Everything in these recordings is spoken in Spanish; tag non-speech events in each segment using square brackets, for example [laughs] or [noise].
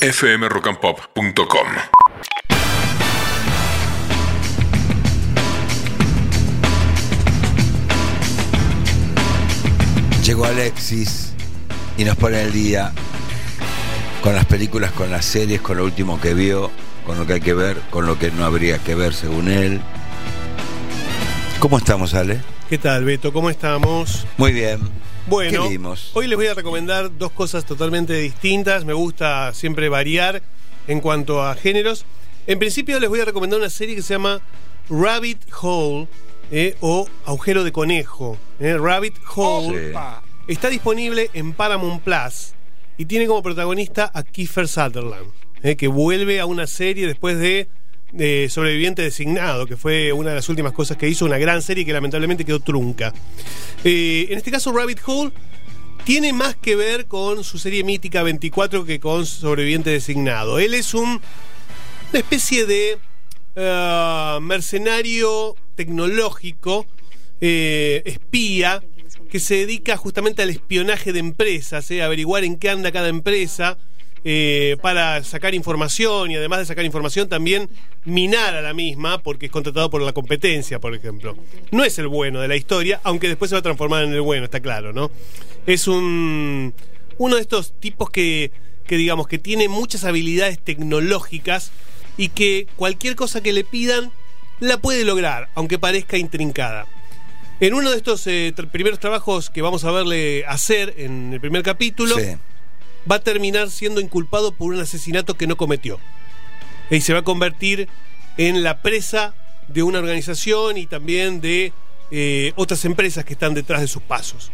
fmrockandpop.com. Llegó Alexis y nos pone el día con las películas, con las series, con lo último que vio, con lo que hay que ver, con lo que no habría que ver según él. ¿Cómo estamos, Ale? ¿Qué tal, Beto? ¿Cómo estamos? Muy bien. Bueno, hoy les voy a recomendar dos cosas totalmente distintas. Me gusta siempre variar en cuanto a géneros. En principio les voy a recomendar una serie que se llama Rabbit Hole eh, o Agujero de Conejo. eh, Rabbit Hole. Sí. Está disponible en Paramount Plus y tiene como protagonista a Kiefer Sutherland, eh, que vuelve a una serie después de, de Sobreviviente Designado, que fue una de las últimas cosas que hizo, una gran serie que lamentablemente quedó trunca. Eh, en este caso, Rabbit Hole tiene más que ver con su serie mítica 24 que con Sobreviviente Designado. Él es un, una especie de eh, mercenario tecnológico, eh, espía, que se dedica justamente al espionaje de empresas, eh, averiguar en qué anda cada empresa. Eh, para sacar información y además de sacar información también minar a la misma porque es contratado por la competencia, por ejemplo. No es el bueno de la historia, aunque después se va a transformar en el bueno, está claro, ¿no? Es un uno de estos tipos que, que digamos que tiene muchas habilidades tecnológicas y que cualquier cosa que le pidan la puede lograr, aunque parezca intrincada. En uno de estos eh, primeros trabajos que vamos a verle hacer en el primer capítulo, Sí. Va a terminar siendo inculpado por un asesinato que no cometió. Y se va a convertir en la presa de una organización y también de eh, otras empresas que están detrás de sus pasos.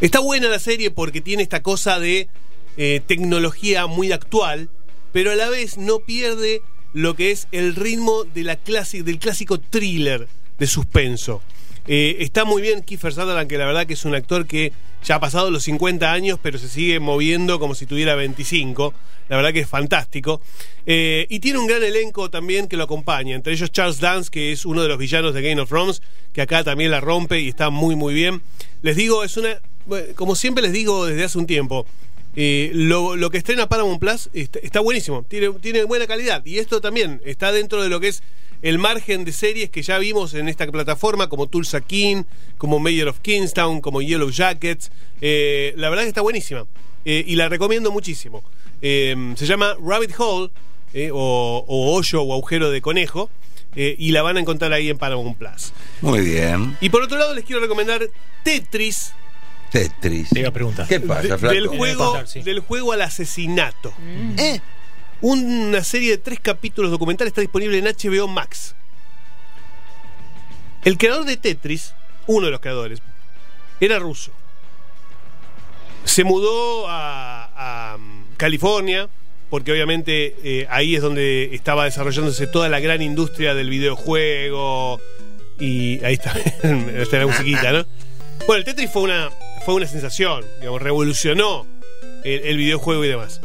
Está buena la serie porque tiene esta cosa de eh, tecnología muy actual, pero a la vez no pierde lo que es el ritmo de la del clásico thriller de suspenso. Eh, está muy bien Kiefer Sutherland, que la verdad que es un actor que ya ha pasado los 50 años, pero se sigue moviendo como si tuviera 25. La verdad que es fantástico. Eh, y tiene un gran elenco también que lo acompaña. Entre ellos Charles Dance, que es uno de los villanos de Game of Thrones, que acá también la rompe y está muy, muy bien. Les digo, es una. Como siempre les digo desde hace un tiempo, eh, lo, que estrena Paramount Plus está, buenísimo, tiene buena calidad. Y esto también está dentro de lo que es el margen de series que ya vimos en esta plataforma, como Tulsa King, como Mayor of Kingstown, como Yellow Jackets. Eh, la verdad que está buenísima. Eh, y la recomiendo muchísimo. Eh, se llama Rabbit Hole, eh, o, o hoyo o agujero de conejo. eh, y la van a encontrar ahí en Paramount Plus. Muy bien. Y por otro lado, les quiero recomendar Tetris, Tetris. Te iba a preguntar. ¿Qué pasa, Flaco? del juego, pasar, sí. del juego al asesinato. ¿Eh? Una serie de tres capítulos documental está disponible en HBO Max. El creador de Tetris, uno de los creadores, era ruso. Se mudó a, a, um, California, porque obviamente eh, ahí es donde estaba desarrollándose toda la gran industria del videojuego. Y ahí está, [laughs] la musiquita, ¿no? Bueno, el Tetris fue una, fue una sensación, digamos, revolucionó el videojuego y demás.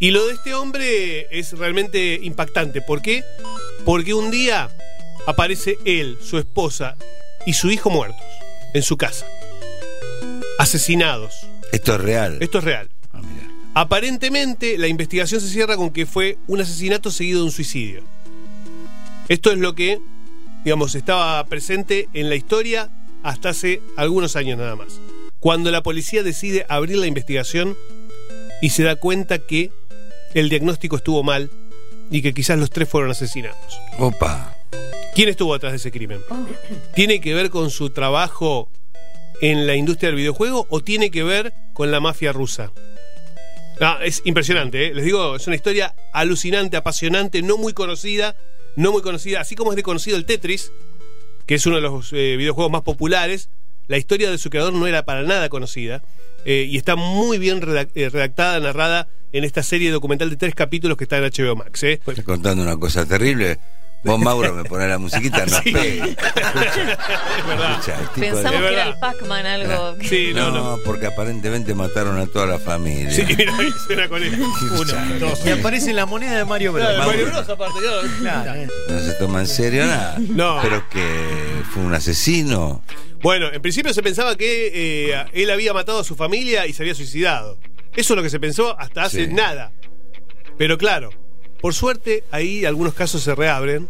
Y lo de este hombre es realmente impactante. ¿Por qué? Porque un día aparece él, su esposa y su hijo muertos en su casa. Asesinados. Esto es real. Esto es real. Ah. Aparentemente, la investigación se cierra con que fue un asesinato seguido de un suicidio. Esto es lo que, digamos, estaba presente en la historia hasta hace algunos años nada más. Cuando la policía decide abrir la investigación y se da cuenta que el diagnóstico estuvo mal y que quizás los tres fueron asesinados. Opa. ¿Quién estuvo detrás de ese crimen? ¿Tiene que ver con su trabajo en la industria del videojuego o tiene que ver con la mafia rusa? Ah, es impresionante, ¿eh? les digo, es una historia alucinante, apasionante, no muy conocida, no muy conocida, así como es de conocido el Tetris, que es uno de los eh, videojuegos más populares, la historia de su creador no era para nada conocida eh, y está muy bien redac- redactada, narrada en esta serie documental de tres capítulos que está en HBO Max. ¿eh? Estoy contando una cosa terrible. Vos, Mauro, me ponés la musiquita, no [laughs] Sí. Es verdad. Escucha, de- Pensamos que era el Pac-Man algo. Sí, no, no, no. porque aparentemente mataron a toda la familia. Sí, mira, suena con él. [laughs] Uno, dos. Y aparece la moneda de Mario Bros. Claro, Mario Mauro. Bros, aparte, claro. Claro, eh. No se toma en serio nada. No. Pero que fue un asesino. Bueno, en principio se pensaba que eh, él había matado a su familia y se había suicidado. Eso es lo que se pensó hasta hace Sí. nada. Pero claro, por suerte ahí algunos casos se reabren,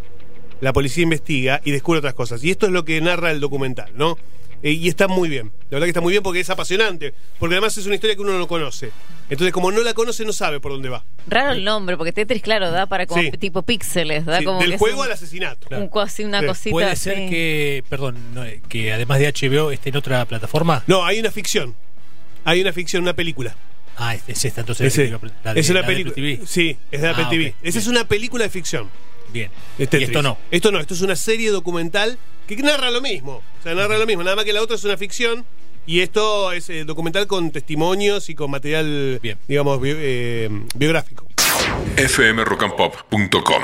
la policía investiga y descubre otras cosas. Y esto es lo que narra el documental, ¿no? Eh, y está muy bien. La verdad que está muy bien porque es apasionante. Porque además es una historia que uno no conoce. Entonces, como no la conoce, no sabe por dónde va. Raro el nombre, porque Tetris, claro, da para como Sí. tipo píxeles, da Sí, como del que juego al asesinato. un una Sí. cosita. Puede ser que, perdón, no, eh, que además de HBO esté en otra plataforma. No, hay una ficción. Hay una ficción, una película. Ah, es, es esta entonces. Ese- la de- es una película. Apple TV. Sí, es de Apple Ah, TV. Esa es una película de ficción. Bien. Y esto no. Esto no, esto es una serie documental que narra lo mismo. O sea, narra lo mismo. Nada más que la otra es una ficción. Y esto es eh, documental con testimonios y con material, Bien. digamos, eh, biográfico. fmrockandpop.com